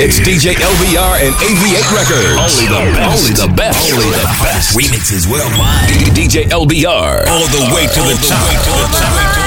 It's DJ LBR and AV8 Records. Only the best. Only the best. Only the best. Remixes worldwide. DJ LBR. All the way to the top.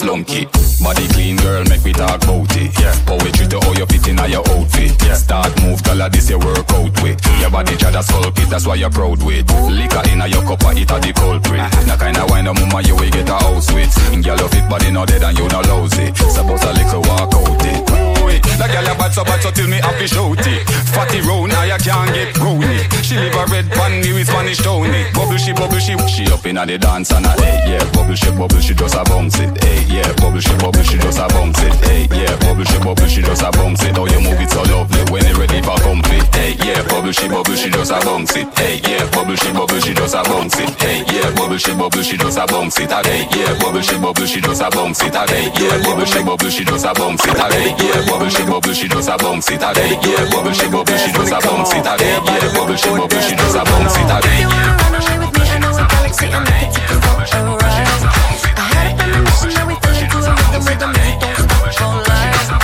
You know me nah flunk it. Body clean girl, make me talk about it. Yeah, how we treat you, how you fit inna your outfit. Yeah, start move, her this your workout with. Your body try to sculpt it, that's why you're proud with. Liquor inna your cup, I eat a the culprit. Uh-huh. That kind of wine, a mama you will get a house with. Girl, fit body no dead and you no lousy. Suppose a little walk out it. That girl you bad so bad so till me to shout it. Fatty round, now you can't get brownie. She live a red pan, me with Spanish Tony. Bubble she, bubble she, she up inna the dance and a hey yeah. Bubble she, bubble she just a bounce it. Hey hey, yeah. Bubble, she bubble, she just a bounce it, hey, yeah. Bubble, she bubble, she just a bounce it. How you move it so lovely when it ready for complete, hey, yeah. Bubble, she bubble, she just a bounce it, hey, yeah. Bubble, she bubble, she just a bounce it, hey, yeah. Bubble, she bubble, she just a bounce it, hey, yeah. Bubble, she bubble, she just a bounce it, hey, yeah. Bubble, she bubble, she just a bounce it, hey, yeah. Bubble, she bubble, she just a bounce it, hey, yeah. Bubble, she bubble, she just a bounce it, hey, yeah. Bubble, she bubble, she just a bounce it, hey, yeah. Bubble, she bubble, she just a bounce it, hey, yeah. Bubble, she bubble, she just a bounce it, hey, yeah. Bubble, she bubble, she just a bounce it, hey, yeah. Bubble, she bubble, she just a bounce You know we fell into a rhythm, rhythm, and we.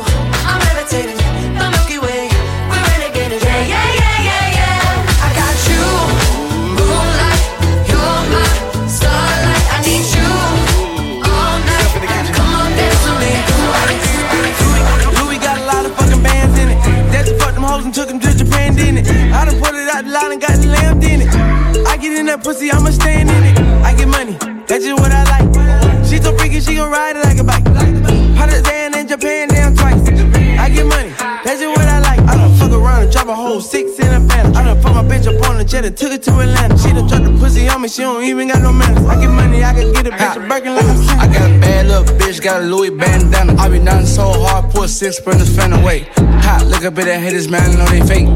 bitch up on the jet and took it to Atlanta. She done dropped the pussy on me, she don't even got no manners. I get money, I can get a bitch a Birkin like I'm I got a bad little bitch, got a Louis bandana. I be nothing so hard, put six sprinters fan away. Hot, look up at that haters, man, I know they fake.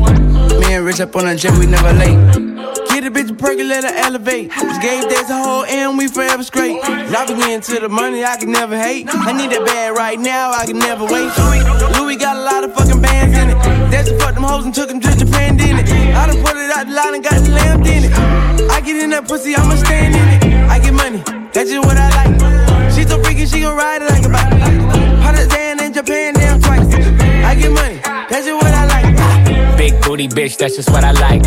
Me and Rich up on the jet, we never late. Get a bitch a percolate her elevate. This game days a whole and we forever straight. Now we get into the money, I can never hate. I need that bag right now, I can never wait. Louis got a lot of fucking bands That's fuck them hoes and took them to Japan, didn't it? I done put it out the line and got the lamb in it. I get in that pussy, I'ma stand in it. I get money, that's just what I like. She so freaky, she gon' ride it like a bike. Pakistan in Japan, damn twice. I get money, that's just what I like. Booty bitch, that's just what I like.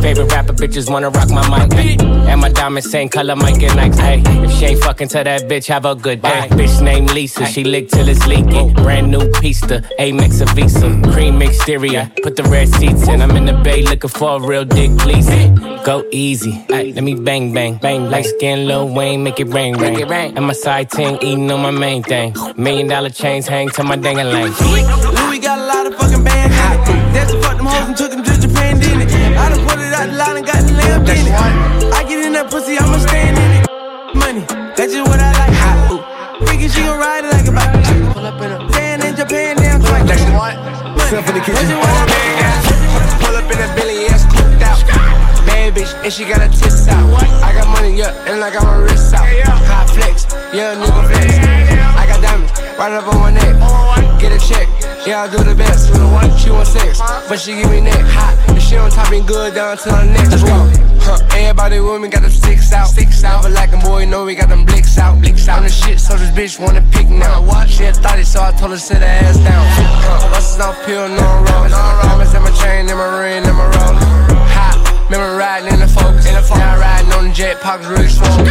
Favorite rapper bitches wanna rock my mic. And my diamonds same color, Mike and Nikes. Ay. If she ain't fucking to that bitch, have a good day. Bitch named Lisa, she lick till it's leaking. Brand new pista, Amex a Visa. Cream exterior, put the red seats in. I'm in the bay looking for a real dick, please. Go easy, let me bang bang. Bang, like skin Lil Wayne, make it rain rain. And my side ting eating on my main thing. Million dollar chains hang to my dang lane. Louis got a lot of fucking hoes and took them to Japan, didn't it? I done put it out the line and got the lamb in it. I get in that pussy, I'ma stand in it. Money, that's just what I like. Ooh. Freaky, she gon' ride it like a bike. Pull up in a van in Japan, damn twice. That's what? Myself in the kitchen. That's what. Pull up in a Billy ass cooked out. Bad bitch, and she got her tits out. I got money, yeah, and I got my wrist out. Hot flex, yeah, nigga flex. I got diamonds right up on my neck. A check, yeah, I do the best. She want sex, but she give me neck hot. And she on top and good down to her neck. Let's go. Huh, everybody with me got them sticks out. Sticks out. But like a boy, know we got them blicks out. Blicks out. I'm the shit, so this bitch wanna pick now. What? She a thotty, so I told her sit her ass down. Huh, buses off pill, no roll. Diamonds in my chain, in my ring, in my roller. Hot. Remember riding in the Focus. In the Focus. Now riding on the jet, pockets really swole.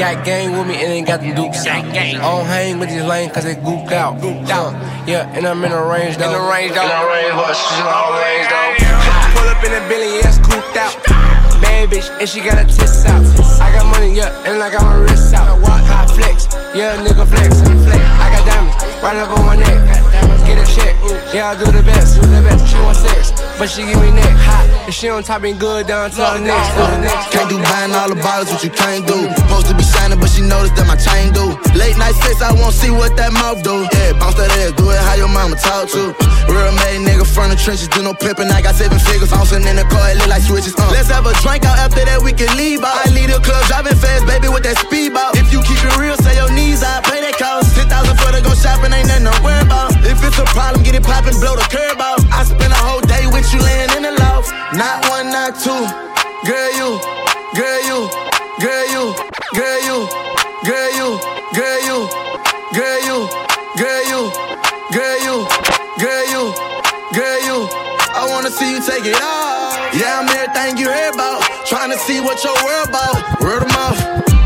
Got gang with me and ain't got them dukes out. I don't hang with these lanes cause they gooped out. Gooped out. Uh, yeah, and I'm in the range though. In the range though. In the range, horse, she's in the range though. Pull up in a Billy ass cooped out. Bad bitch, and she got her tits out. I got money, yeah, and I got my wrist out. Hot flex, yeah, nigga flex. I got diamonds right up on my neck. Get a check, yeah, I do the best. Do the best. She want sex, but she give me neck hot. And she on top and good down to the next. Can't do buying all the bottles, what you can't do. Supposed to be shining, but she noticed that my chain do. Late night sex, I won't see what that mouth do. Yeah, bounce that ass, do it how your mama talk to. Real made nigga from the trenches, do no pimping. I got seven figures, bouncing in the car, it look like switches. Uh. Let's have a drink out after that, we can leave out. I leave the club driving fast, baby, with that speedball. If you keep it real, say your knees out, pay that cost. 10,000 for to go shopping, ain't nothing to worry about. If it's a problem, get it poppin', blow the curb out. I spend a whole day with you laying in the loft. Not one, not two. Girl, you, girl, you, girl, you, girl, you, girl, you, girl, you, girl, you, girl, you, girl, you, girl, you, girl, you. I wanna see you take it off. Yeah, I'm everything you heard about. Tryna see what your world about. Word of mouth.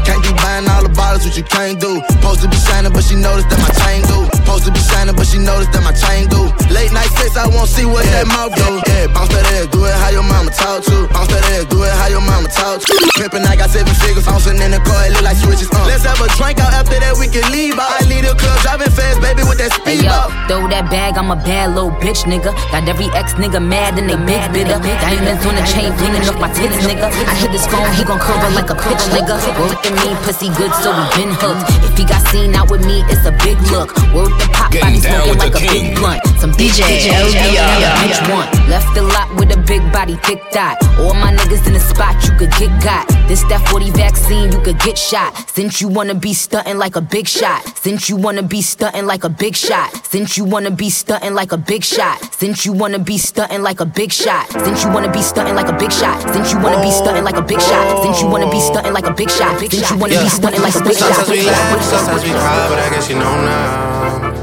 Can't be buying all the bottles, what you can't do. Supposed to be shining, but she noticed that my chain do. Supposed to be shining, but she noticed that my chain do. Late night sex, I won't see what that mouth do. Yeah, bounce that ass, do it how your mama talk to. Bounce that ass, do it how your mama mama talk to. Pimpin', I got seven figures. Bouncing in the car, it look like switches. Uh. Let's have a drink out after that, we can leave out. I leave the club driving fast, baby, with that speed Hey yo, up. throw that bag, I'm a bad little bitch, nigga. Got every ex nigga mad and they big bigger. Diamonds on the chain, flinging off my tits, nigga. I hit this phone, he gon' curve like a pitch, nigga. Word to me, pussy good, so we been hooked. If he got seen out with me, it's a big look. Word to pop, body Getting smoking with like a king. big blunt. Some DJ bitch, bitch, LBR. bitch, bitch want. Left the lot with a big body, thick dot. All my niggas in the spot, you could get got. This that 40 vaccine, you could get shot. Since you wanna be stunting like a big shot. Since you wanna be stunting like a big shot. Since you wanna be stunting like a big shot. Since you wanna be stunting like a big shot. Since you wanna be stunting like a big shot. Since you wanna be stunting like a big shot. Since you wanna be stunting like a big shot. Since you wanna be stunting like a big shot. Sometimes we laugh, sometimes we cry, but I guess you know now.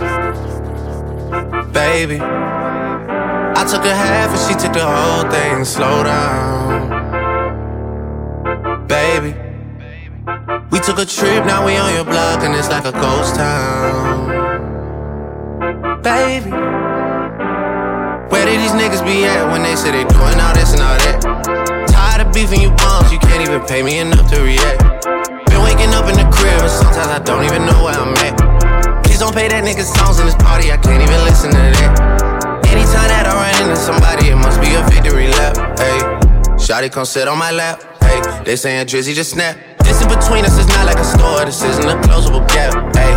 Baby, I took a half and she took the whole thing. Slow down. Baby, we took a trip, now we on your block, and it's like a ghost town. Baby, where did these niggas be at when they say they doing all this and all that? Tired of beefing you bums, you can't even pay me enough to react. Been waking up in the crib, and sometimes I don't even know where I'm at. Don't play that nigga songs in this party, I can't even listen to that. Anytime that I run into somebody, it must be a victory lap. Hey, Shotty come sit on my lap. Hey, they saying Drizzy just snap. This in between us is not like a store, this isn't a closable gap. Hey,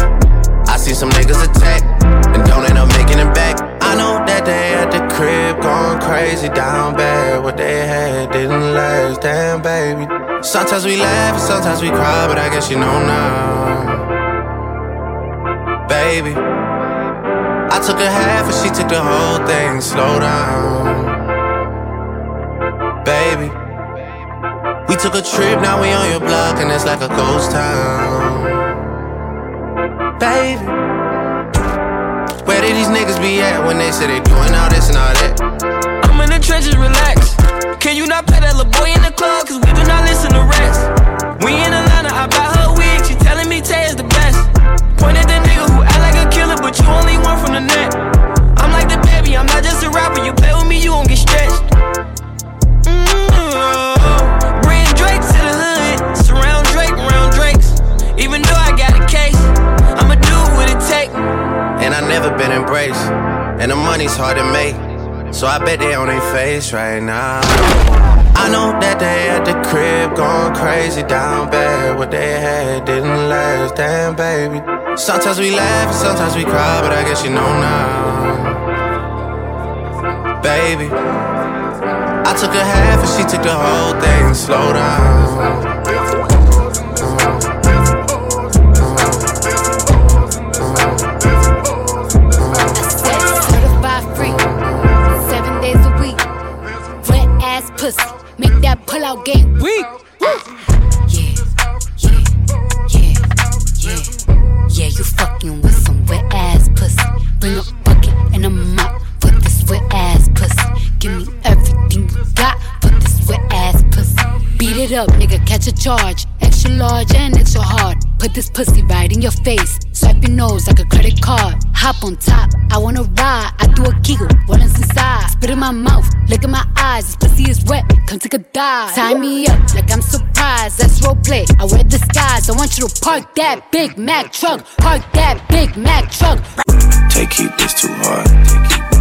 I see some niggas attack and don't end up making it back. I know that they at the crib going crazy down bad. What they had didn't last, damn baby. Sometimes we laugh and sometimes we cry, but I guess you know now baby. I took a half and she took the whole thing. Slow down, baby. We took a trip, now we on your block, and it's like a ghost town, baby. Where did these niggas be at when they say they doing all this and all that? I'm in the trenches, relax. Can you not play that little boy in the club? Cause we do not listen to rest. We in Atlanta, I buy her wig. She telling me Tay is the best. Point at the but you only one from the net. I'm like the baby, I'm not just a rapper. You play with me, you won't get stretched. Mm-hmm. Bring Drake to the hood. Surround Drake, Drakes. Even though I got a case, I'ma do what it take. And I never been embraced, and the money's hard to make. So I bet they on their face right now. I know that they at the crib going crazy down bad. What they had didn't last, damn baby. Sometimes we laugh and sometimes we cry, but I guess you know now. Baby, I took a half and she took the whole thing. Slow down. Certified free, seven days a week. Wet ass pussy, make that pull out game weak. Charge. Extra large and extra hard. Put this pussy right in your face. Swipe your nose like a credit card. Hop on top, I wanna ride. I do a giggle, is inside? Spit in my mouth, look in my eyes. This pussy is wet, come take a dive. Tie me up like I'm surprised. That's role play. I wear disguise. I want you to park that Big Mac truck. Park that Big Mac truck. Take heat, this too hard. Take heat, this too hard.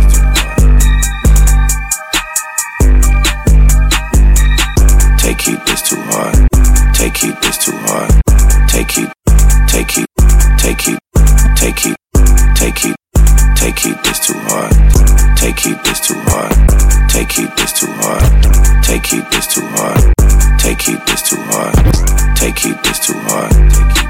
Take heat, this too hard. Take heat, this too hard. Take heat, this too hard. Take heat, this too hard. Take heat, this too hard. Take heat, this too hard. I don't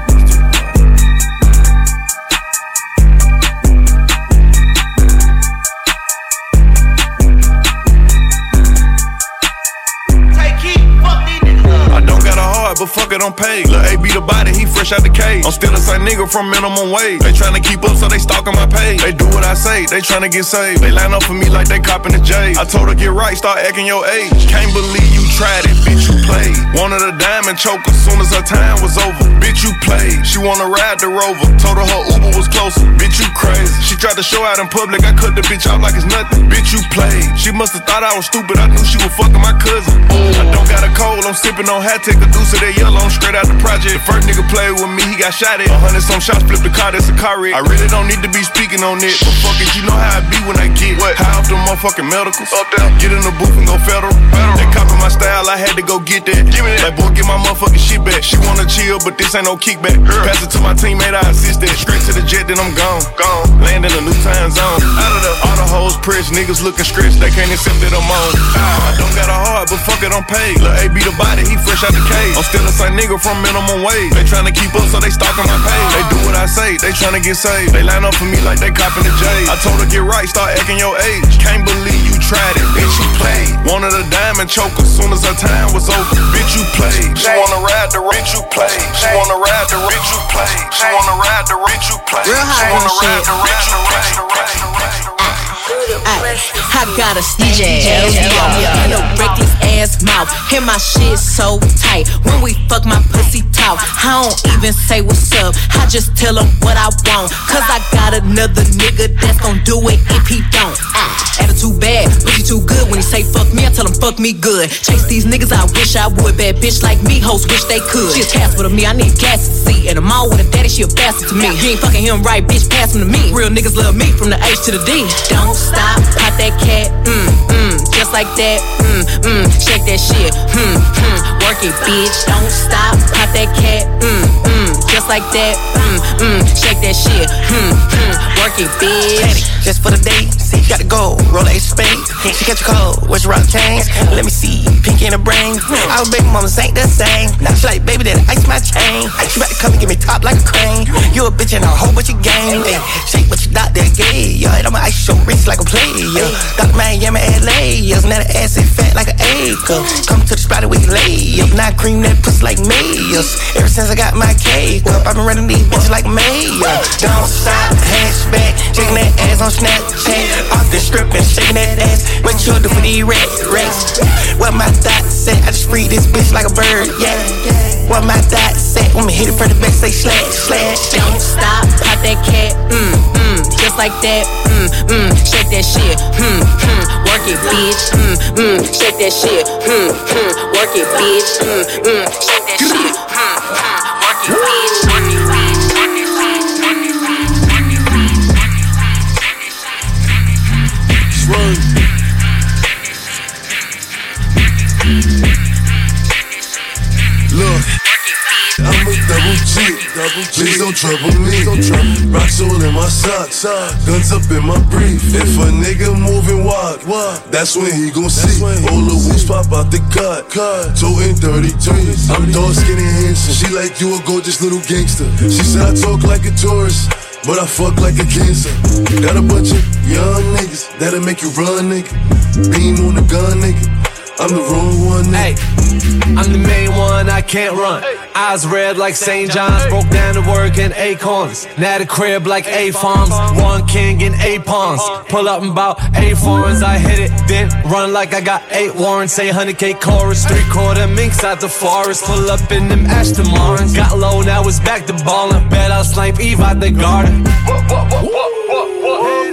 it don't pay. Lil' A be the body, he fresh out the cage. I'm still the nigga from minimum wage. They tryna keep up, so they stalking my page. They do what I say, they tryna get saved. They line up for me like they copping the J. I told her get right, start acting your age. Can't believe you tried it, bitch, you played. Wanted a diamond choke as soon as her time was over. Bitch, you played. She wanna ride the rover. Told her her Uber was closer. Bitch, you crazy. She tried to show out in public. I cut the bitch off like it's nothing. Bitch, you played. She must've thought I was stupid. I knew she was fucking my cousin. I don't got a cold. I'm sipping on hat. Take a deuce of that I'm straight out the project. The first nigga played with me. He got shot at. A hundred some shots. Flip the car. That's a car wreck. I really don't need to be speaking on it. But fuck it. You know how I be when I get what? high off the motherfucking medicals. Up there. Get in the booth and go federal. federal. They copy my style. I had to go get that. Give me that. Like boy, get my motherfucking shit back. She wanna chill, but this ain't no kickback. Pass it to my teammate. I assist that. Straight to the jet. Then I'm gone. Gone. Land in a new time zone. Out of the all the hoes pressed. Niggas looking stretched. They can't accept that I'm on. Ah. I don't got a heart, but fuck it, I'm paid. Lil' A be the body, he fresh out the cage. I'm still the same nigga from minimum wage. They tryna keep up, so they stalking my page. They do what I say, they tryna get saved. They line up for me like they copping the J. I told her get right, start acting your age. Can't believe you tried it, bitch, you played. Wanted a diamond choke as soon as her time was over. Bitch, you played. She wanna ride the bitch, you played. She wanna ride the bitch, you played. She wanna ride the bitch, you played. She wanna ride the bitch, you played. Ay, I got a DJ in a reckless ass mouth, and my shit so tight. When we fuck, my pussy talk. I don't even say what's up. I just tell him what I want. Cause I got another nigga that's gon' do it if he don't. Ah, attitude bad, pussy too good. When he say fuck me, I tell him fuck me good. Chase these niggas, I wish I would. Bad bitch like me, hoes wish they could. She a Casper to me, I need gas to see. And I'm all with a daddy, she a bastard to me. You ain't fucking him right, bitch, pass him to me. Real niggas love me from the H to the D. Don't stop, pop that cat, mm, mm, just like that, mm, mm, shake that shit, hmm, hmm, work it, bitch. Don't stop, pop that cat, mm, mm, just like that, mm, mm, shake that shit, Mm, mm, work it, bitch. Just for the date, see, gotta go. Roll a spade. She catch a cold, what's rock chains? Let me see, pink in the brain. Our baby mamas ain't the same. Now she like, baby, that ice my chain. You to come and get me top like a crane. You a bitch and a whole bunch of game. Ay, shake what you doctor gave. Yo, I'ma ice your wrist like a player. Got Dr. Miami, LA. Yes, now the ass is fat like an acre. Come to the spot and we lay up. Now cream that pussy like mayors. Ever since I got my cake up, I've been running these bitches like mayor. Don't stop, hatchback, shaking that ass on Snapchat. Off the strip and shaking that ass. What you do for these rats, rats? What my thoughts say? I just free this bitch like a bird, yeah. What my thoughts say? When me hit it from the back, say slash, slash. Don't stop, pop that cat, mm, mm, just like that, mm, mm, shake that shit, hmm, hmm, work it, bitch, mm, mm, shake that shit, hmm, hmm, work it, bitch, mm, mm, shake that shit, don't trouble me. Rocks all in my socks. Guns up in my brief. If a nigga moving wild, that's when he gon' see. All the woods pop out the cut. Toting 33. I'm dark skinny handsome. She like you a gorgeous little gangster. She said I talk like a tourist. But I fuck like a cancer. Got a bunch of young niggas that'll make you run, nigga. Beam on the gun, nigga. I'm the wrong one, nigga. I'm the main one, I can't run. Eyes red like St. John's, broke down to work in acorns. Now the crib like A farms, one king in eight pawns. Pull up in about eight foreigns, I hit it, then run like I got eight warrants. Say 100k chorus, three quarter minks out the forest. Pull up in them Aston Martins. Got low, now it's back to ballin'. Bet I'll snipe Eve out the garden.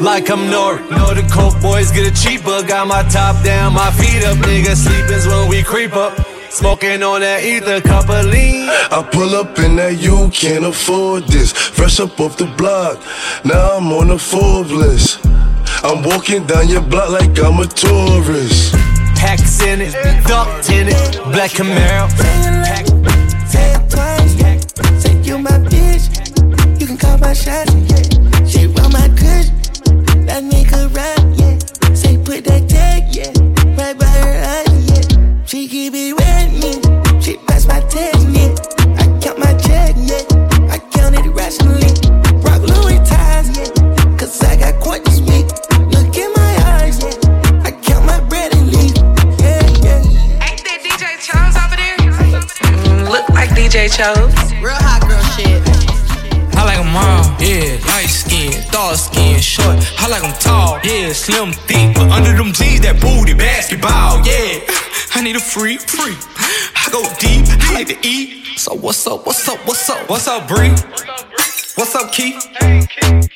Like I'm Nori. Know the coke boys get it cheaper. Got my top down, my feet up. Nigga sleepin's when we creep up. Smoking on that ether, cup of lean. I pull up in that you can't afford this. Fresh up off the block, now I'm on the Forbes list. I'm walking down your block like I'm a tourist. Packs in it, ducked in it, black Camaro. Pack- Say it twice. Say you my bitch. You can call my shot. DJ chose. Real hot girl shit. I like them all, yeah, light skin, dark skin, short. I like them tall, yeah, slim, thick. But under them jeans, that booty, basketball, yeah. I need a free, free. I go deep, I like to eat. So what's up, what's up, what's up? What's up, Bree? What's up, Keith?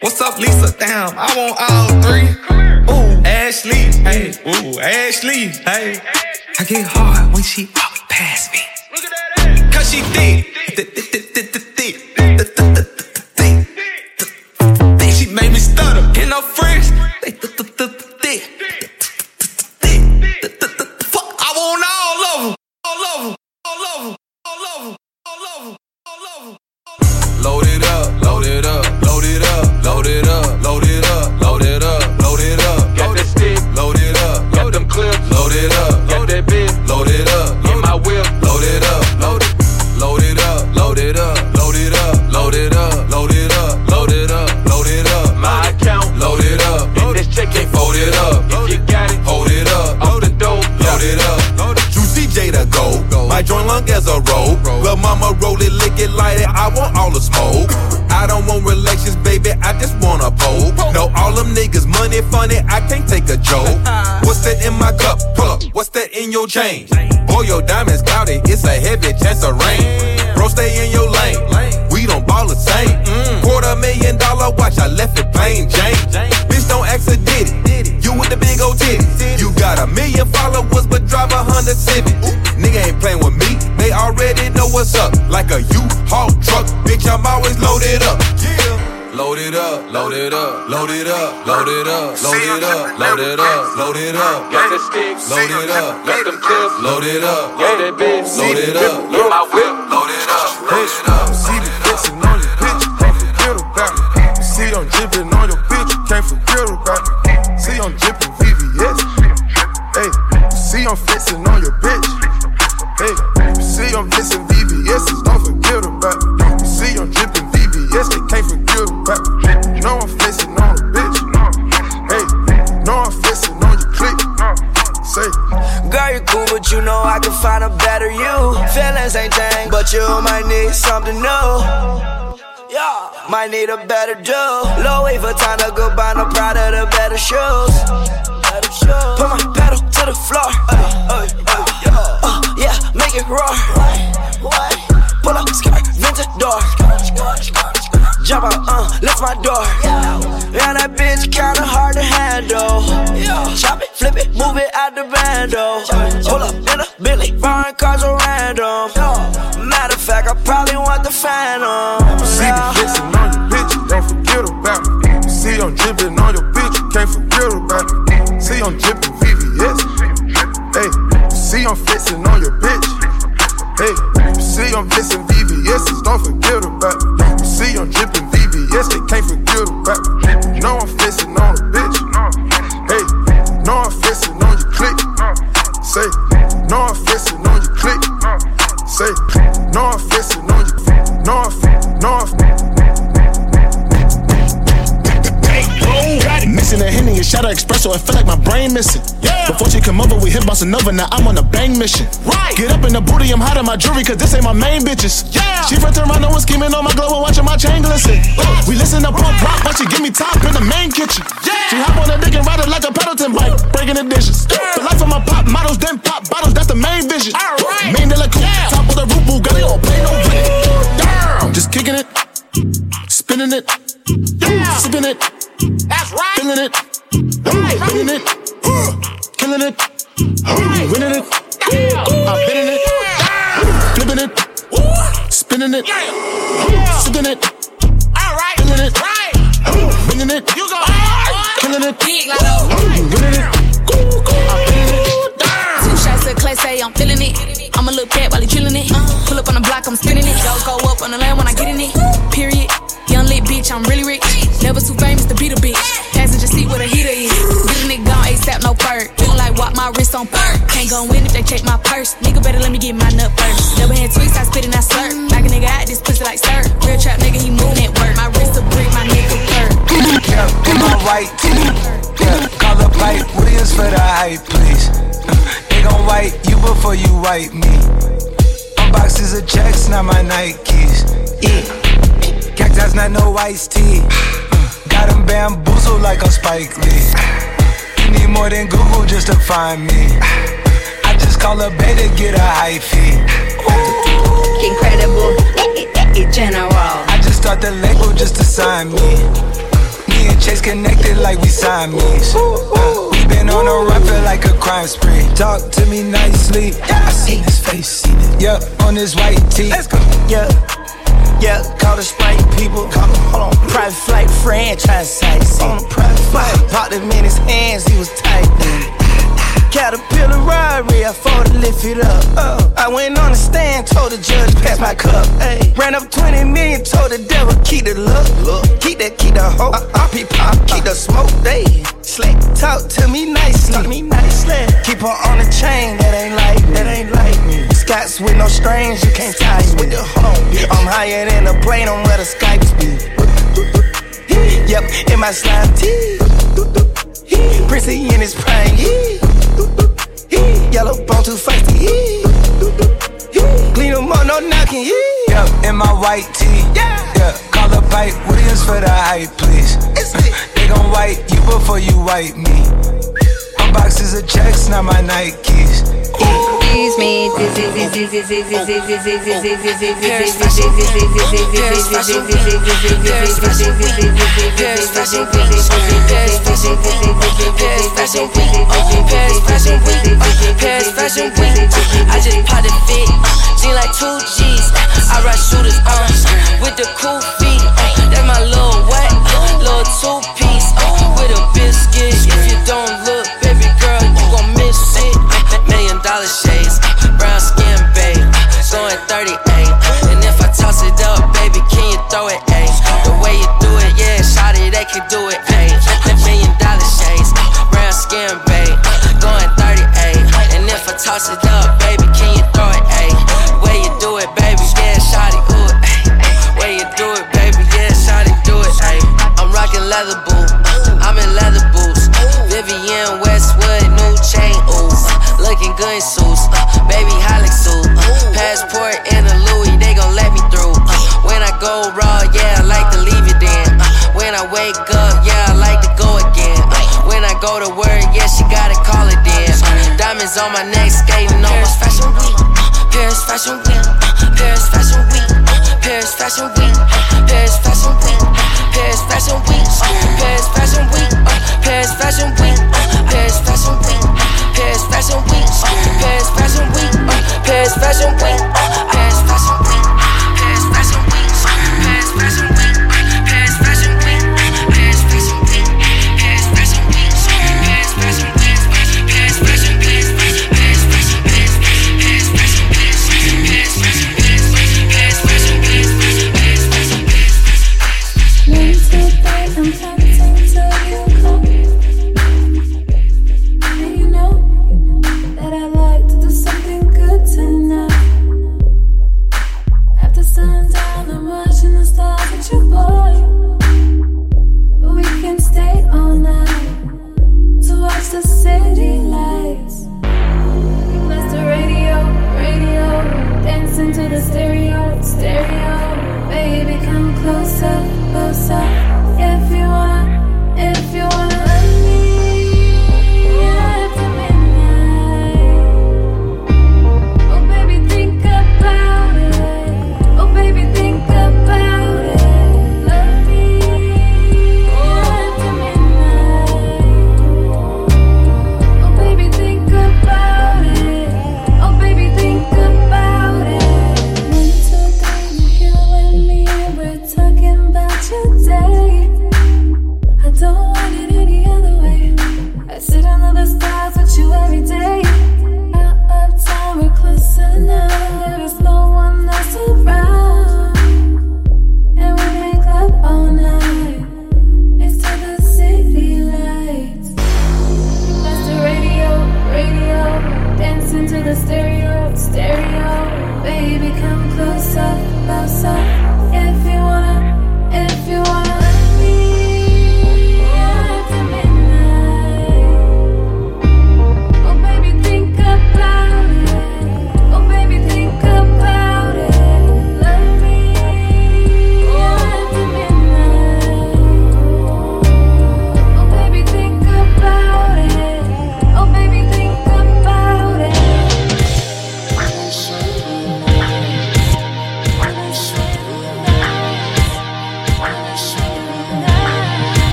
What's up, Lisa? Damn, I want all three. Ooh, Ashley, hey, ooh, Ashley, hey. I get hard when she walk past me. She thick. Want. No, all them niggas money funny. I can't take a joke. What's that in my cup? Pull up. What's that in your chain? Boy, your diamonds cloudy. It's a heavy chance of rain. Bro, stay in your lane. We don't ball the same. Quarter million dollar watch. I left it plain Jane. Bitch, don't ask a did it. You with the big old titties. You got a million followers, but drive a Honda Civic. Nigga ain't playing with me. They already know what's up. Like a U-Haul truck. Bitch, I'm always loaded up. Load it up, load it up, load it up, load it up, load it up, load it up, load it up. Got the sticks, load it up, got them clips, load it up, got that bitch, load it up, load my whip, load it up, load it up. See the flexing on your bitch, can't forget about it. See I'm dripping on your bitch, can't forget about it. See I'm dripping VVS. Hey, see I'm flexing but you know I can find a better you. Feelings ain't thing, but you might need something new. Yeah, might need a better do. Low wave time to go buy no Prada, the better shoes. Put my pedal to the floor. Uh, uh, yeah, make it roar. Pull up, skirt, vintage door. Jump out, uh, lift my door. The. Pull up in a Bentley, foreign cars are random. Matter of fact, I probably want the Phantom. see the flexing on your bitch, don't forget about it. See I'm dripping on your come over, we hit bossa nova, now I'm on a bang mission. Right. Get up in the booty, I'm hot in my jewelry, cause this ain't my main bitches. Yeah. She from Toronto and scheming on my glow and watching my chain glisten. We listen to pump rock, but she give me top in the main kitchen. Yeah. She hop on the dick and ride it like a Pendleton bike, breaking the dishes. Yeah. The life of my pop models, then pop bottles, that's the main vision. Alright. Main de la coupe, top of the roof, Bugatti, all play no winning it. I'm winning it, flipping it, spinning it, sipping it, feeling it, winning it, killing it, winning it. Two shots of class A, I'm feeling it. I'm a little cat while he chillin' it. Pull up on the block, I'm spinning it. Go go up on the land when I get in it. Period. Young lit bitch, I'm really rich. Never too famous to beat a bitch. Passenger seat with a heater is. Get a nigga gone ASAP, no perk. Feeling like walk my wrist on perk. Check my purse. Nigga better let me get my nut first. Never had tweets, I spit and I slurp. Like a nigga out this pussy like sir. Real trap nigga, he moving at work. My wrist a brick, my nigga perk. Yeah, in my tee. Yeah, call up like Williams for the hype, please. They gon' wipe you before you wipe me. Boxes of checks, not my Nikes. Yeah. Cacti's not no iced tea. Got them bamboozled like a Spike Lee. You need more than Google just to find me. Just call a beta, get a high fee. Incredible, general. I just start the label just to sign me. Me and Chase connected like we Siamese. Uh, we been on a run, feel like a crime spree. Talk to me nicely. I seen his face, seen it. Yeah, on his white tee. Let's go. Yeah. Yeah, call the Sprite people. Call him, hold on. Private flight franchise sites. On a private flight. Popped him in his hands, he was tight. Caterpillar Rari, I fought to lift it up. Uh, I went on the stand, told the judge, pass my cup. Ay. Ran up 20 million, told the devil, keep the look. look. Keep that, keep the hope. Uh, uh, pop, keep the smoke. They slick. Talk to me nicely. Talk me nicely. Keep her on the chain, that ain't like me. That ain't like me. Scots with no strings, you can't tie me. With the home, I'm higher than a plane on where the Skypes be. Yep, in my slime tee. Prissy in his prime. Yellow bone too feisty. Clean them up, no knocking. Yep, in my white tee. Yeah, yeah. call up Pipe Williams for the hype, please. they gon' white you before you white me. My boxes of checks, not my Nikes. Excuse me. I just popped a fit, uh, seem like two G's. Uh, I ride shooters on with the cool feet. That's my little what? Little two piece with a biscuit. If you don't can do it, ayy. Million dollar shades, brown skin, babe. Going 38. And if I toss it up, baby, can you throw it, ayy? The way you do it, baby, yeah, shawty, ooh, ayy. Way you do it, baby, yeah, shawty, do it, ayy. I'm rocking leather boot, I'm in leather boots. Vivienne Westwood, new chain, ooh. Looking good in suits, baby Hilux suit. Passport on my neck, skating on my fashion week. Uh, Paris fashion week. Uh, Paris fashion week. Uh, Paris fashion week. Uh, Paris fashion week. Uh, Paris fashion week. Uh, Paris fashion week. Uh, Paris fashion week. Uh, Paris fashion week. Paris fashion week. Paris fashion week. Paris fashion week.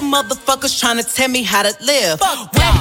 Motherfuckers trying to tell me how to live. Whack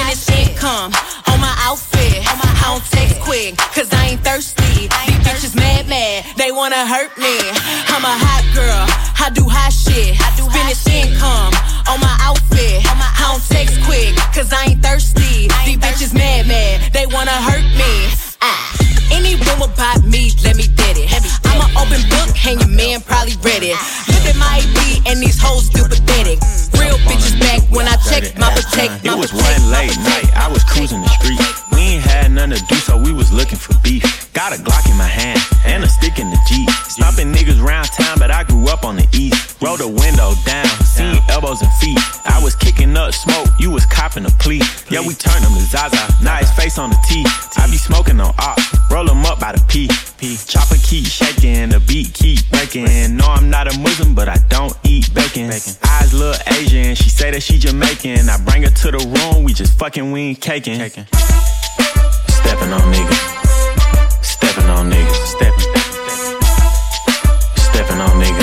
Finish income on my outfit. I don't text quick, cause I ain't thirsty. These bitches mad, mad, they wanna hurt me. I'm a hot girl, I do hot shit. Finish income on my outfit. I don't text quick, cause I ain't thirsty. These bitches mad, mad, they wanna hurt me. Ah. Any room about me, let me get it. An open book, and your man probably read it. Look at my AP, and these hoes still pathetic. Real bitches back when I check my protect. It was one late night, I was cruising the street. We ain't had nothing to do, so we was looking for beef. Got a Glock in my hand and a stick in the Jeep. Stopping niggas round town, but I grew up on the. Roll the window down, seeing elbows and feet. I was kicking up smoke, you was copping a plea. Yeah, we turned him to Zaza, now his face on the T. I be smoking on op, roll him up by the P. P. Chopper keep shaking, the beat keep breaking. No, I'm not a Muslim, but I don't eat bacon. Eyes look Asian, she say that she Jamaican. I bring her to the room, we just fucking, we ain't caking. Stepping on niggas, stepping on niggas, stepping. Stepping on niggas,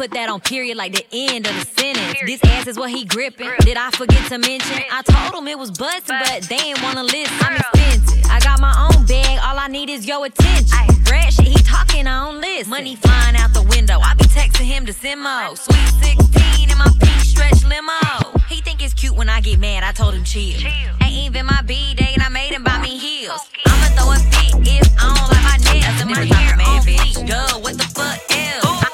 put that on period like the end of the sentence. This ass is what he gripping. Did I forget to mention? I told him it was busted, but they ain't wanna listen. I'm expensive. I got my own bag. All I need is your attention. Brad shit, he talking, I don't listen. Money flying out the window. I be texting him to Simo. Sweet 16 in my pink stretch limo. He think it's cute when I get mad. I told him chill. Ain't even my B day, and I made him buy me heels. I'ma throw a fit if I don't like my nails and my hair on fleek. Duh, what the fuck else? I,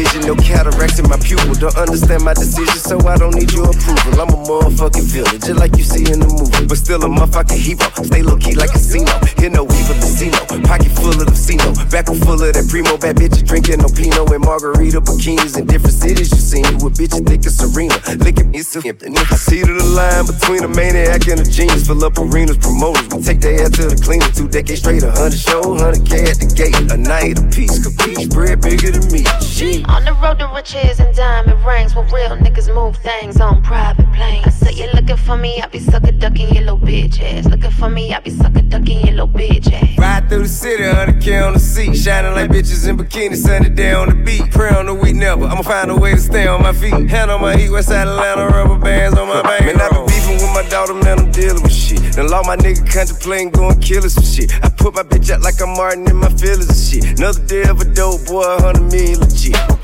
vision, no cataracts in my pupil. Don't understand my decision, so I don't need your approval. I'm a motherfucking villain, just like you see in the movie. But still a motherfucking hero. Stay low key like a casino. Hear no evil casino. Pocket full of the casino. Back full of that primo. Bad bitches drinking no Pinot and margarita bikinis in different cities. You seen me with bitches thick as Serena. At me, so I see to the line between a maniac and a genius. Fill up arenas, promoters. We take their ass to the cleaner. Two decades straight, a hundred show, hundred K at the gate. A night a piece, capiche, bread bigger than me. Shit. On the road to riches and diamond rings, where real niggas move things on private planes. I say you looking for me, I be sucker ducking your little bitch ass. Looking for me, I be sucker ducking your little bitch ass. Ride through the city, 100K on the seat. Shining like bitches in bikinis, sunny day on the beat. Pray on the week never. I'ma find a way to stay on my feet. Hand on my heat, west Atlanta, rubber bands on my bank. Man, I been beefing with my daughter, man, I'm dealing with shit. Then law my nigga contemplating going kill us some shit. I put my bitch out like I'm Martin in my feelings and shit. Another day of a dope boy, 100 million legit.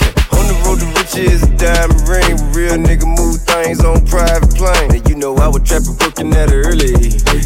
A diamond ring. Real nigga move things on private plane. And you know I was trapping, working at an early.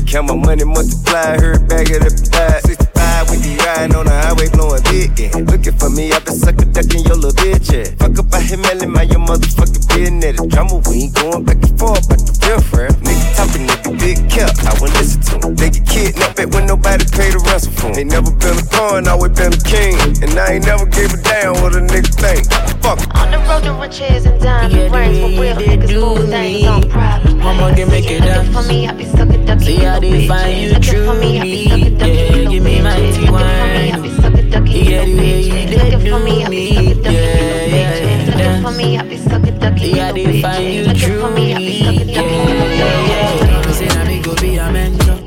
Count my money, multiply, heard bag it up die. 65 with the riding on the highway, blowing big. Yeah. Looking for me, I been sucker ducking your little bitch. Yeah. Fuck up, I hit melon, my your motherfucking business. The drama, we ain't going back and forth, but the real friend. Nigga talking, nigga big kept. I wouldn't listen to him. They get kidnapped when nobody paid the ransom for him. Ain't never been a pawn, always been a king. And I ain't never gave a damn what a nigga think. Fuck. On the road to riches and diamond rings, where real niggas move things on private planes. Mama can make it Looking for me, I be sucker ducking See your how little they bitch find you Looking for me, I be sucker truly. ducking Yeah, your give little me bitch my she whine. Yeah, yeah, yeah, they do me. Yeah, yeah, yeah. Yeah, they find you true. Yeah, yeah, yeah. Say na me go be a mentor.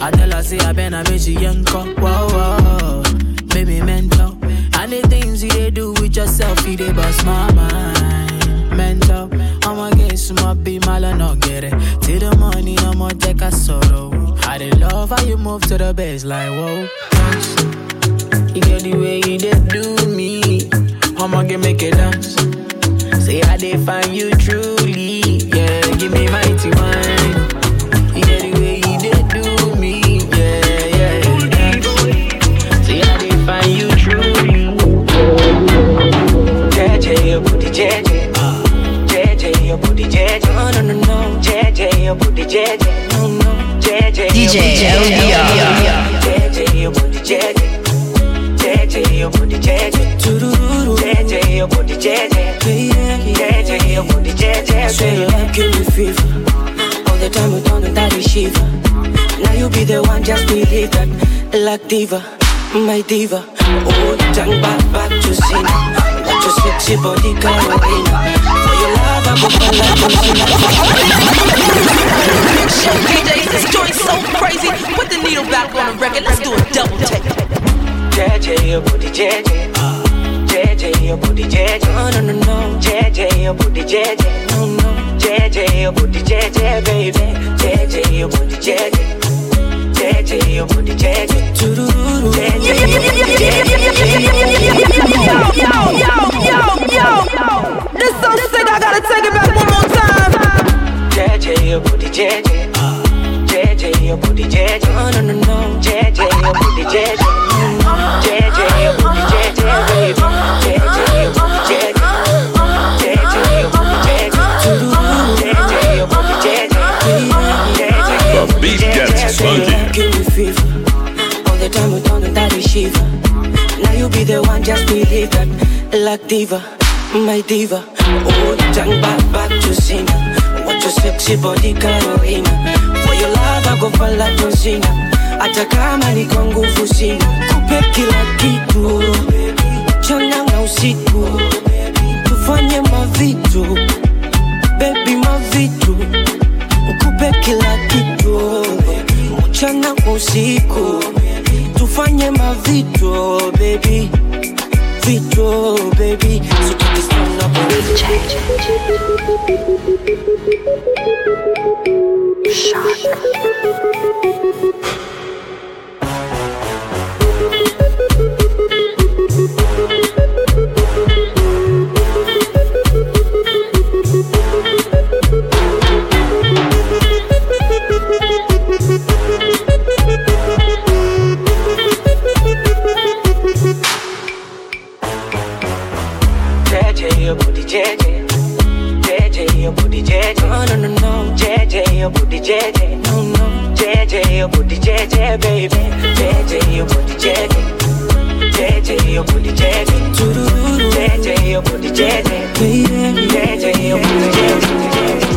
I tell her say I been a bitch young cop. Wow, wow, baby mentor. And the things you they do with yourself, you they bust my mind. Mentor, I'ma get smart, be mal not get it. Till the money, I'ma take a sorrow. I did love how you move to the bass like whoa. You get the way you did do me. I'ma get make it dance. Say I did find you truly. Yeah, give me mighty wine. You get the way you did do me. Yeah, yeah, yeah. dance. Say I did find you truly. JJ, your booty JJ. JJ, your booty JJ. No, no, no, no. JJ, your booty JJ. No, no. JJ, DJ. Say you like give fever. All the time we don't know that shiver. Now you be the one, just believe that. Like diva, my diva. Oh, turn back, back to sin. What your sexy body, Carolina. For your love, JJ, your booty JJ. JJ, your booty JJ. No, no, no, no. JJ, your booty JJ. No, no. JJ, your booty JJ, baby. JJ, your booty JJ. JJ, your booty JJ. JJ, This so sick, I gotta take it back one more time. JJ, your booty JJ. JJ, your booty JJ. No, no, no, no. JJ, your booty JJ. JJ, your booty JJ, baby. JJ, your booty JJ. JJ, your booty JJ. JJ, your booty JJ. JJ, your The beat gets funky. Give me fever. All the time we don't that we shiver. Now you be the one, just believe that. Like diva, my diva. Oh, turn back, back to sin. What your sexy body, Carolina. zako falato sina, hata kama ni kwa nguvu sina. Kupe kila kitu. Chana na usiku, tufanye mavitu. Bebi, mavitu. Kupe kila kitu. Chana kwa usiku, tufanye mavitu bebi vitu baby. So take this down up Shock. Your booty JJ. No, no. JJ, your booty JJ, baby. JJ, your booty JJ. JJ, your booty JJ. JJ, your booty JJ. JJ, your booty JJ.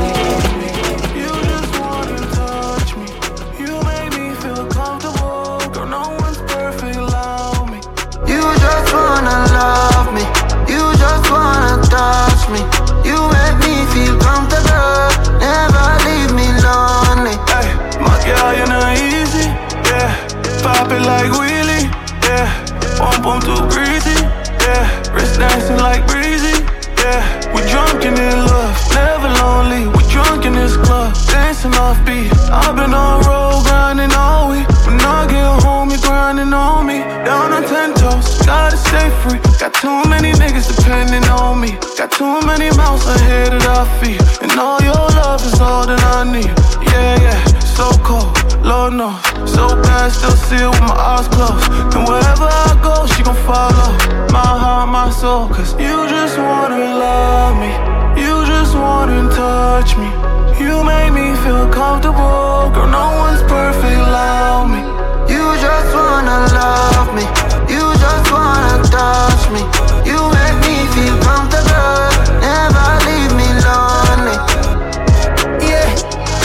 Pump too greasy. Yeah, wrist dancing like breezy. Yeah, we drunk in this love, never lonely. We drunk in this club, dancing off beat. I've been on road grinding all week. When I get home, you grinding on me. Down on ten toes, gotta stay free. Got too many niggas depending on me. Got too many mouths ahead of our feet. And all your love is all that I need. So cold, Lord knows. So bad, still see it with my eyes closed. And wherever I go, she gon' follow. My heart, my soul, cause you just wanna love me. You just wanna touch me. You make me feel comfortable. Girl, no one's perfect, allow me. You just wanna love me. You just wanna touch me. You make me feel comfortable.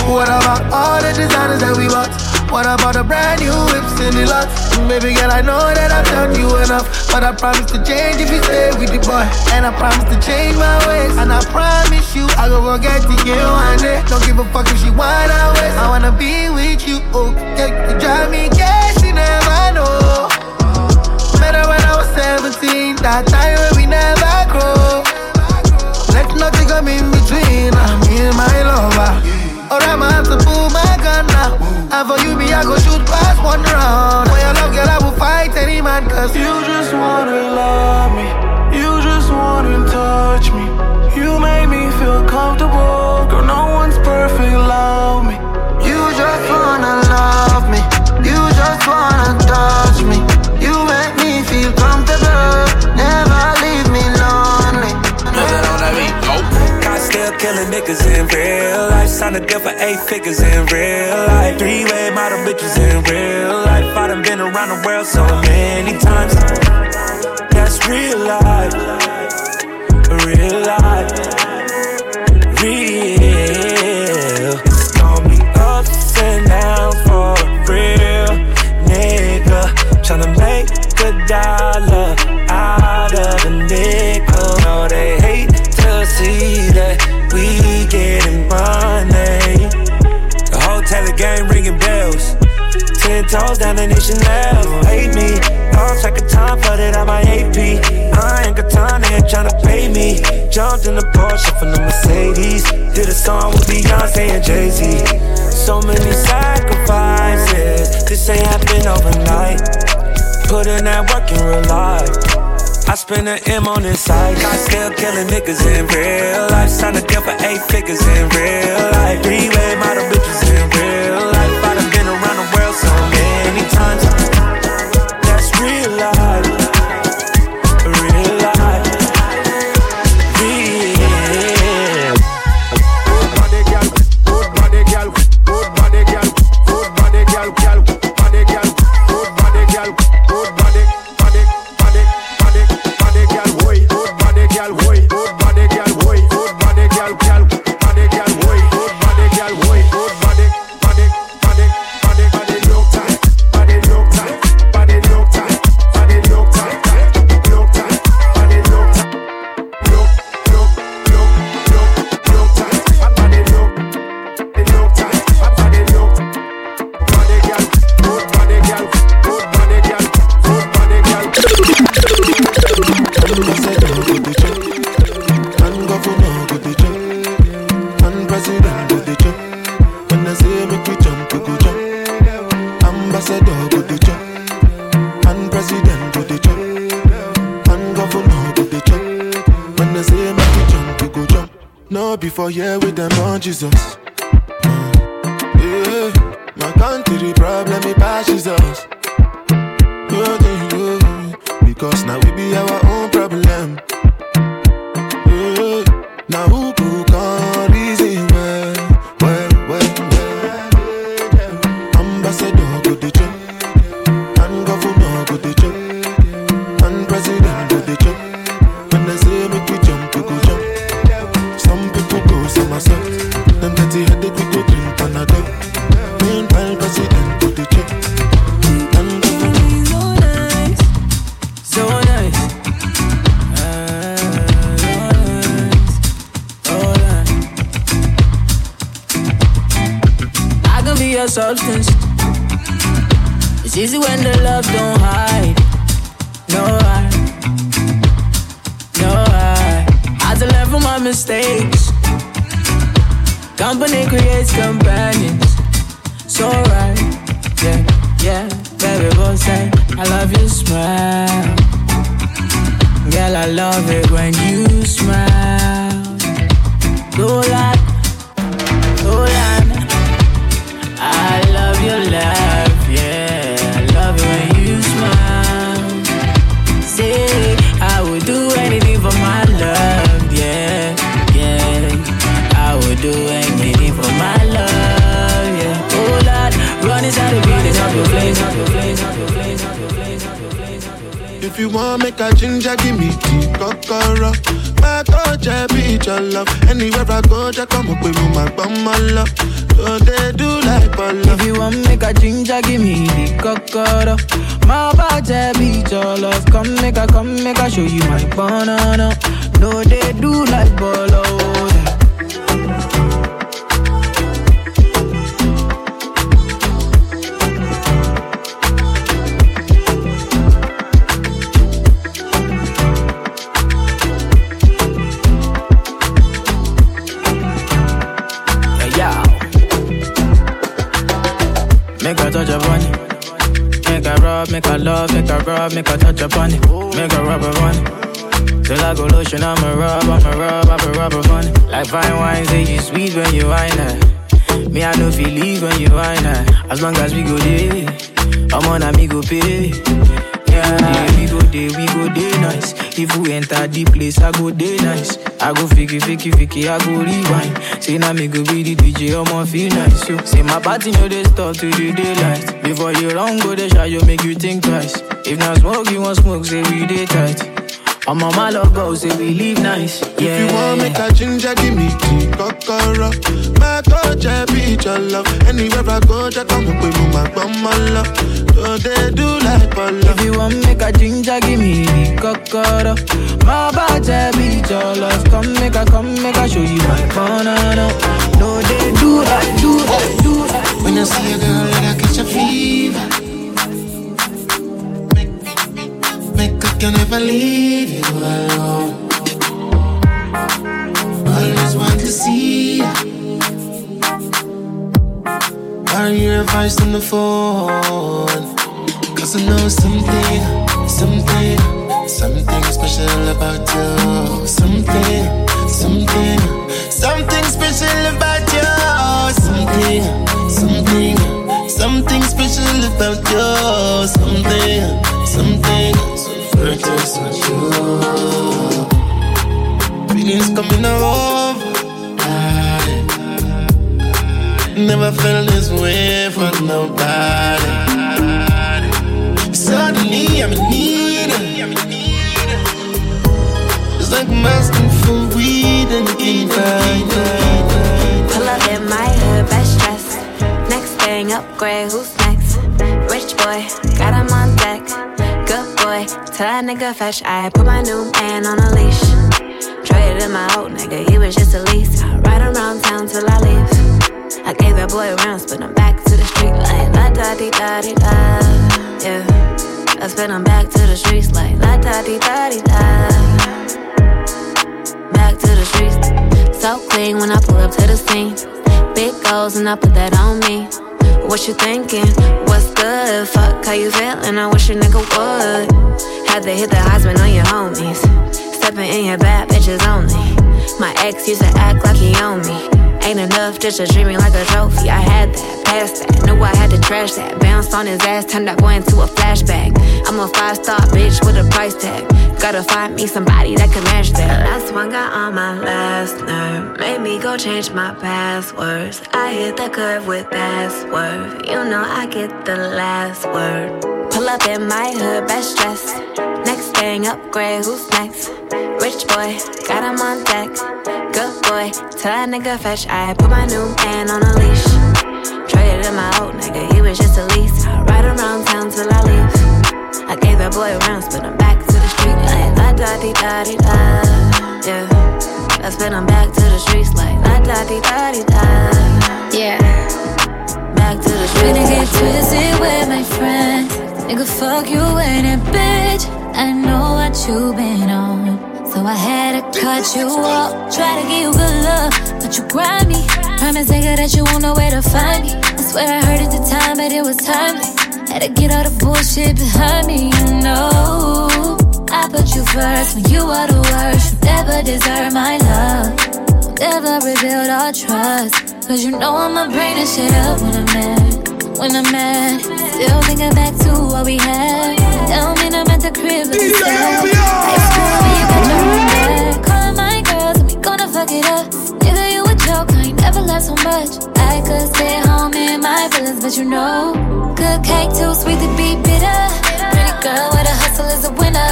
What about all the designers that we bought? What about the brand new whips in the lot? Baby girl, I know that I've done you enough, but I promise to change if you stay with the boy. And I promise to change my ways, and I promise you I go get to you one day. Don't give a fuck if she want our ways. I wanna be with you, oh, okay? You drive me crazy, never know. Better when I was 17, that time when we never grow. Let nothing come in between. Uh, I'm in my lover. Or I'm have to pull my gun now. And for you, be I go shoot past one round. For your love, girl, I will fight any man. Cause you just wanna love me. You just wanna touch me. You make me feel comfortable. Girl, no one's perfect, love me. You just wanna love me. You just wanna touch me. killing niggas in real life. Signed a deal for eight figures in real life. Three way model bitches in real life. I done been around the world so many times. That's real life. toes down in Chanel, should hate me. Lost track of time, flooded out my AP. I ain't got time, they ain't tryna pay me. Jumped in the Porsche from the Mercedes. Did a song with Beyonce and Jay Z. So many sacrifices, this ain't happen overnight. Put in that work in real life. I spend an M on this side. I still killing niggas in real life. Signed a deal for eight figures in real life. Relay model bitches in real life. I'm on go pay. Yeah, we go day, we go day nice. If we enter the place, I go day nice. I go fiki, fiki, fiki, I go rewind. Say now me go be the DJ, I'ma feel nice. Yo. Say my party no they stop to the daylight. Before you run, go the shot, you make you think twice. If not smoke, you want smoke, say we day tight. I'm on my logo, say we live nice. Yeah. If you want make a ginger, give me tea, kokoro. My touch, I be your love. Anywhere I go, just come up with my my love. So they do like Polo. If you want make a ginger, give me kokoro. My body be your love. Come make a, come make a show you my banana. No, they do that, do that, do that. When I see a girl, I catch a fever. Can never leave you alone. Always want to see ya. Are your advice on the phone? Cause I know something, something, something special about you. Something, something, something special about you. Something, something, something special about you. Something, something, virtuous about you. Feelings coming over. Never felt this way for nobody. Suddenly I'm in need. It's like I'm asking for weed and it. Pull up in my best dress. Next thing, upgrade, who's next? Rich boy, got him on deck. Boy, tell that nigga fetch. I put my new man on a leash. Traded in my old nigga, he was just a lease. I ride around town till I leave. I gave that boy rounds, but I'm back to the street like la da di da di da. Yeah, I spin him back to the streets like la da di da di da. Back to the streets, so clean when I pull up to the scene. Big goals and I put that on me. What you thinking? What's good? Fuck how you feeling? I wish a nigga would. Had to hit the Heisman on your homies. Stepping in your bad bitches only. My ex used to act like he owned me. Ain't enough just a me like a trophy. I had that, passed that, knew I had to trash that. Bounced on his ass, turned that boy into a flashback. I'm a five star bitch with a price tag. Gotta find me somebody that can match that. Last one got on my last nerve. Made me go change my passwords. I hit the curve with that swerve. You know I get the last word. Pull up in my hood, best dress. Next thing, upgrade, who's next? Rich boy, got him on deck. Good boy, tell that nigga fetch. I put my new man on a leash. Traded in my old nigga, he was just a lease. I ride around town till I leave. I gave that boy rounds, but I'm back to the street like la da di da di da. Yeah, I spin him back to the streets like la da di da di da. Yeah, back to the streets. Finna get twisted with my friends. Nigga, fuck you and that bitch. I know what you been on. So I had to cut you off. Try to give you good love, but you grind me. Promise nigga that you won't know where to find me. I swear I heard it the time, but it was timely. Had to get all the bullshit behind me, you know. I put you first when you are the worst. You never deserve my love. Never revealed our trust. Cause you know I'ma bring this shit up when I'm mad. When I'm mad, still thinking back to what we had. Tell me I'm at the crib, but it's my girls, we gonna fuck it up. You a joke, I ain't never so much. I could stay home in my feelings, but you know, good cake too sweet to be bitter. Pretty girl with a hustle is a winner.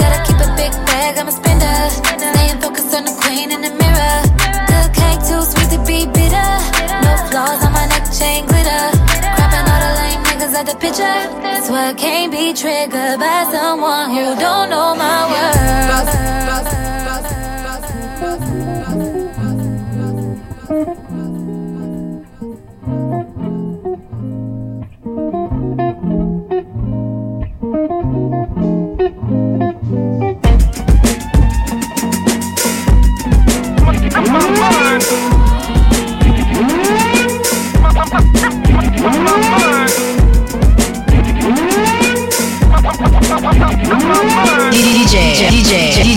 Gotta keep a big bag, I'm a spender. On the queen in the mirror. Good cake too sweet to be bitter. No flaws on my neck chain glitter the picture. That's why I can't be triggered by someone who don't know my worth. Come on.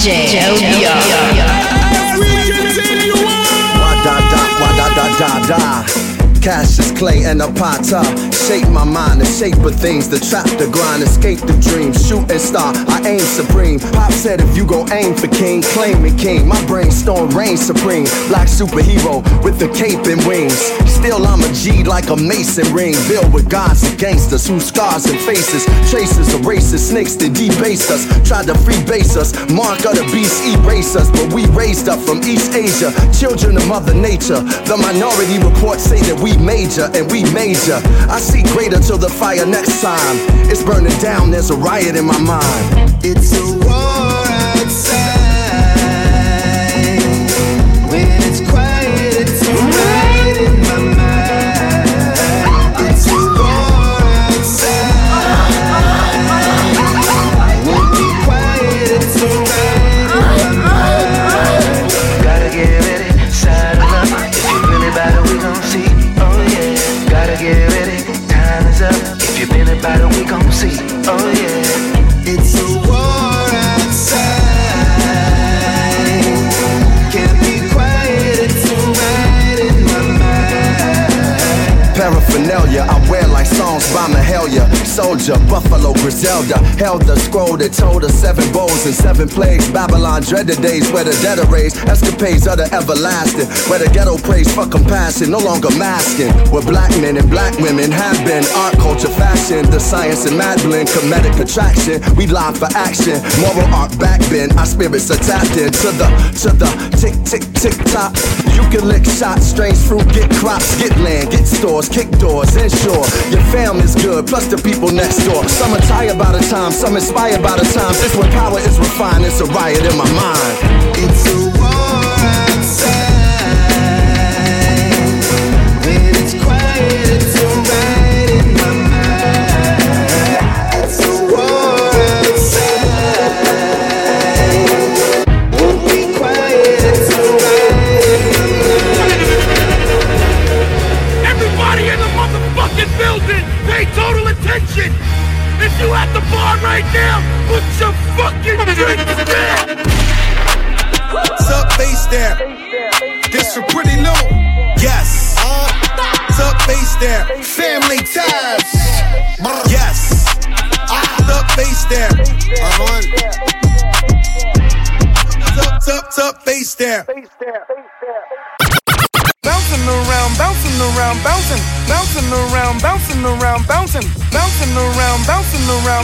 DJ. Cassius Clay and a pata. Uh, shape my mind, the shape of things, the trap, the grind, escape the dream. Shooting star, I aim supreme. Pop said if you gon' aim for king, claim it king. My brainstorm reign supreme. Black superhero with the cape and wings. Still I'm a G like a mason ring. Built with gods and gangsters whose scars and faces. Traces of racist snakes that debased us. Tried to freebase us. Mark of the beast erase us. But we raised up from East Asia. Children of Mother Nature. The minority reports say that we major and we major. I see greater till the fire next time. It's burning down, there's a riot in my mind. It's a war It, we gon' see. Oh like songs by Mahalia. Soldier, Buffalo, Griselda. Held the scroll that told us seven bowls and seven plagues. Babylon dreaded days where the dead are raised. Escapades of the everlasting. Where the ghetto prays for compassion, no longer masking. Where black men and black women have been. Art, culture, fashion. The science and mad. Comedic attraction. We live for action. Moral arc backbend. Our spirits are tapped in to the, to the tick, tick, tick tock. You can lick shots, strange fruit, get crops, get land, get stores, kick doors, ensure your family's good, plus the people next door. Some are tired by the time, some inspired by the times. This when power is refined, it's a riot in my mind. It's a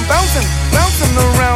bouncing bouncing, around,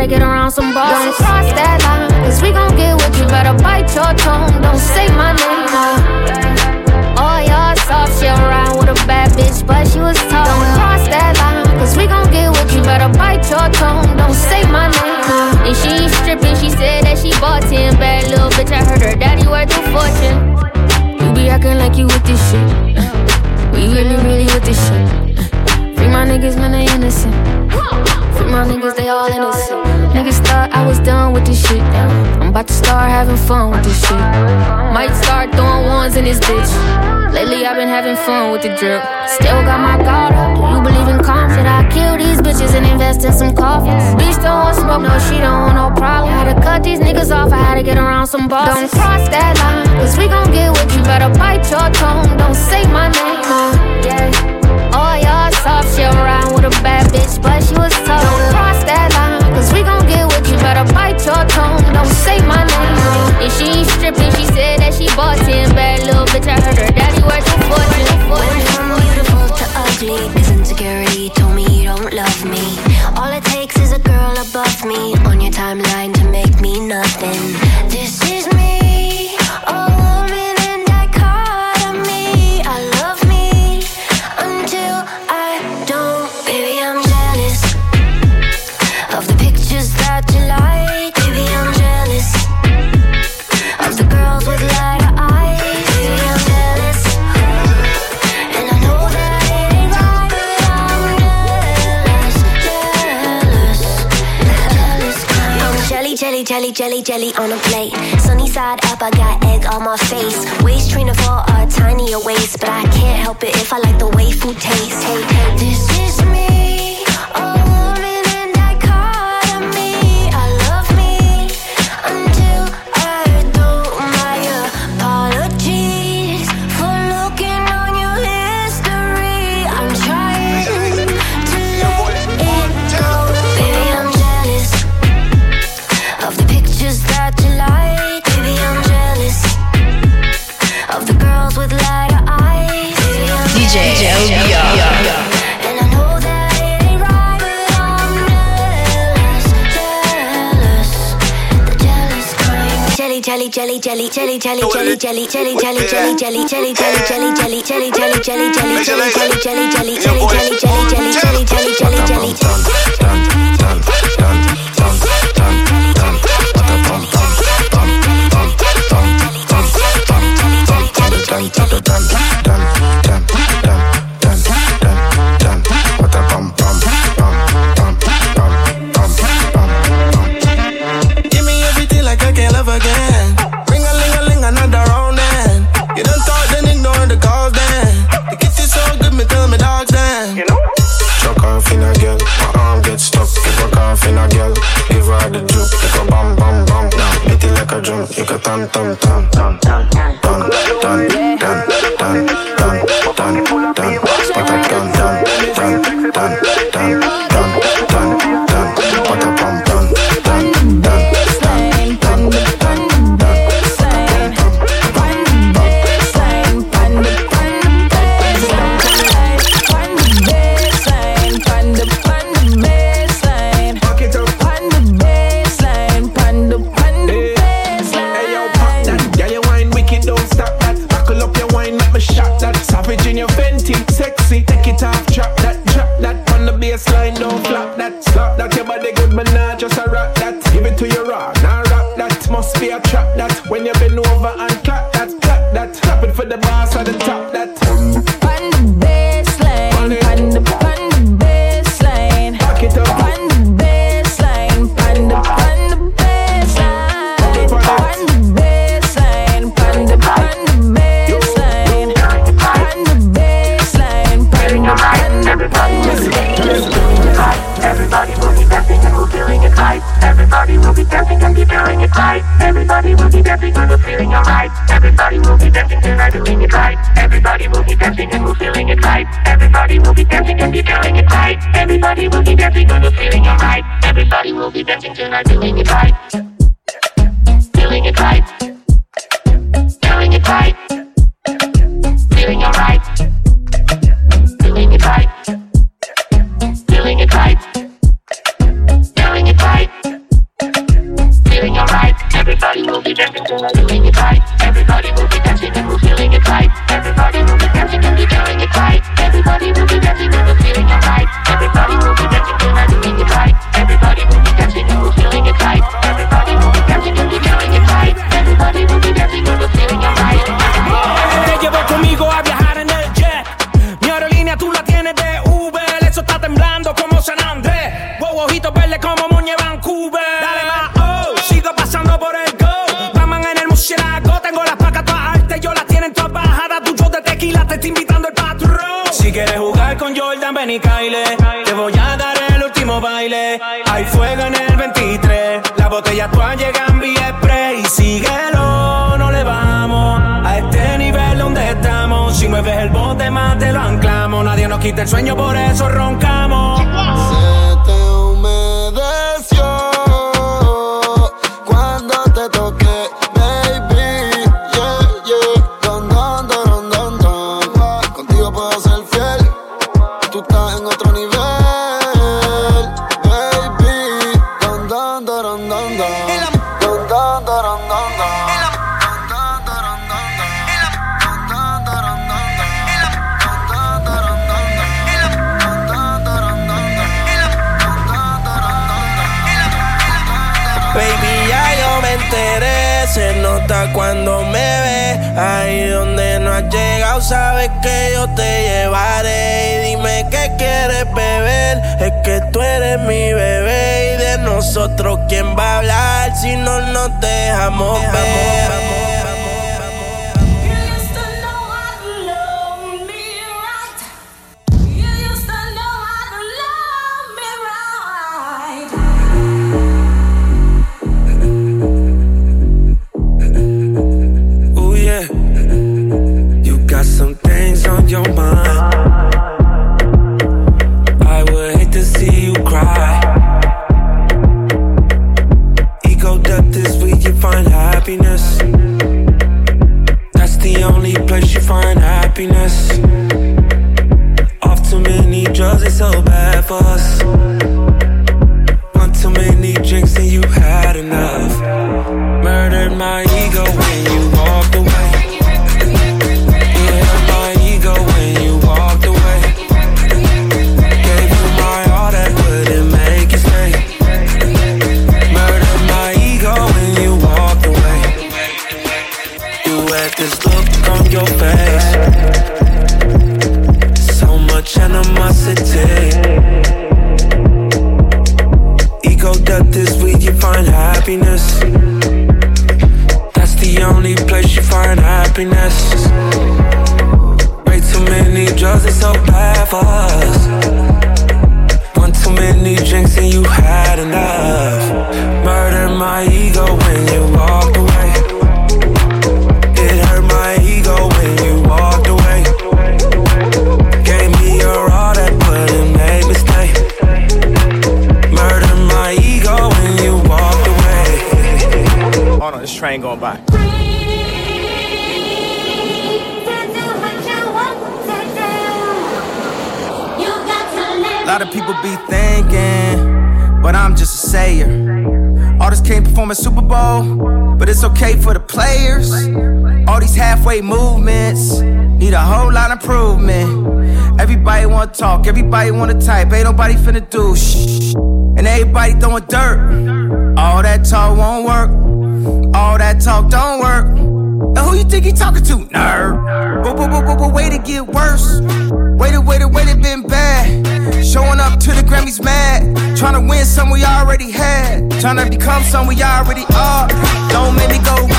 to get around some bosses. Don't cross that line, cause we gon' get with you. Better bite your tongue, don't say my name. No. All y'all soft, she around with a bad bitch, but she was tall. Don't cross that line, cause we gon' get with you. Better bite your tongue, don't say my name. No. And she ain't stripping, she said that she bought 10. Bad little bitch, I heard her daddy worth a fortune. You be acting like you with this shit. We really, really with this shit. Free my niggas, man, they innocent. My niggas, they all innocent. Niggas thought I was done with this shit. I'm about to start having fun with this shit. Might start throwing ones in this bitch. Lately, I've been having fun with the drip. Still got my guard up. Do you believe in calm? Should I kill these bitches and invest in some coffins? Bitch don't want smoke, no, she don't want no problem. Had to cut these niggas off, I had to get around some bosses. Don't cross that line, cause we gon' get what you better bite your tongue. Don't say my name, yeah. Soft, she around with a bad bitch, but she was tough. Don't cross that line, cause we gon' get what you better bite your tongue. Don't say my name. If she ain't stripping, she said that she bought 10 bad little bitch. I heard her daddy worth a fortune. Went from beautiful to ugly, cause insecurity told me you don't love me. All it takes is a girl above me on your timeline to make me nothing. Jelly, on a plate. Sunny side up, I got egg on my face. Waist trainer for a tinier waist, but I can't help it if I like the way food tastes. Hey, hey, this is me, the pictures that you like. Baby, I'm jealous of the girls with lighter eyes. Baby, I'm DJ jealous. And I know that it ain't right, but I'm jealous, jealous. The jealous kind. Jelly, jelly, jelly, jelly, jelly, jelly, jelly, jelly, jelly, jelly, jelly, jelly, jelly, jelly, jelly, jelly, jelly, jelly, Give me everything like I can't love again. Ring another round then. You done thought then ignore the calls then. The kitchen's so good, me tell me dogs then. You know. Chuck off in a girl, my arm gets stuck. Give a cough in a girl, give her the juke. Like a bam, bam, bam, now. It like a drum, you can tan, tan, tan. Everybody will be dancing and we're feeling it right. Everybody will be dancing and be feeling it right. Everybody will be dancing and we're feeling alright. Everybody will be dancing and we're it right. Feeling it right. Feeling it right. Feeling alright. Feeling it right. Feeling it right. Feeling it right. Feeling alright. Everybody will be dancing and we're it right. ya tú llegas en Express y síguelo, no le vamos a este nivel donde estamos. Si mueves el bote más te lo anclamos, nadie nos quita el sueño, por eso roncamos. sabes que yo te llevaré. Y dime qué quieres beber. Es que tú eres mi bebé. Y de nosotros, ¿quién va a hablar si no nos dejamos, dejamos ver? Amor, amor, amor. want type, ain't nobody finna do shh. And everybody throwing dirt. All that talk won't work. All that talk don't work. And who you think he talking to? Nerd. But, but, but, but, but way to get worse. Way to, way to, way to been bad. Showing up to the Grammys mad. Trying to win some we already had. Trying to become some we already are. Don't make me go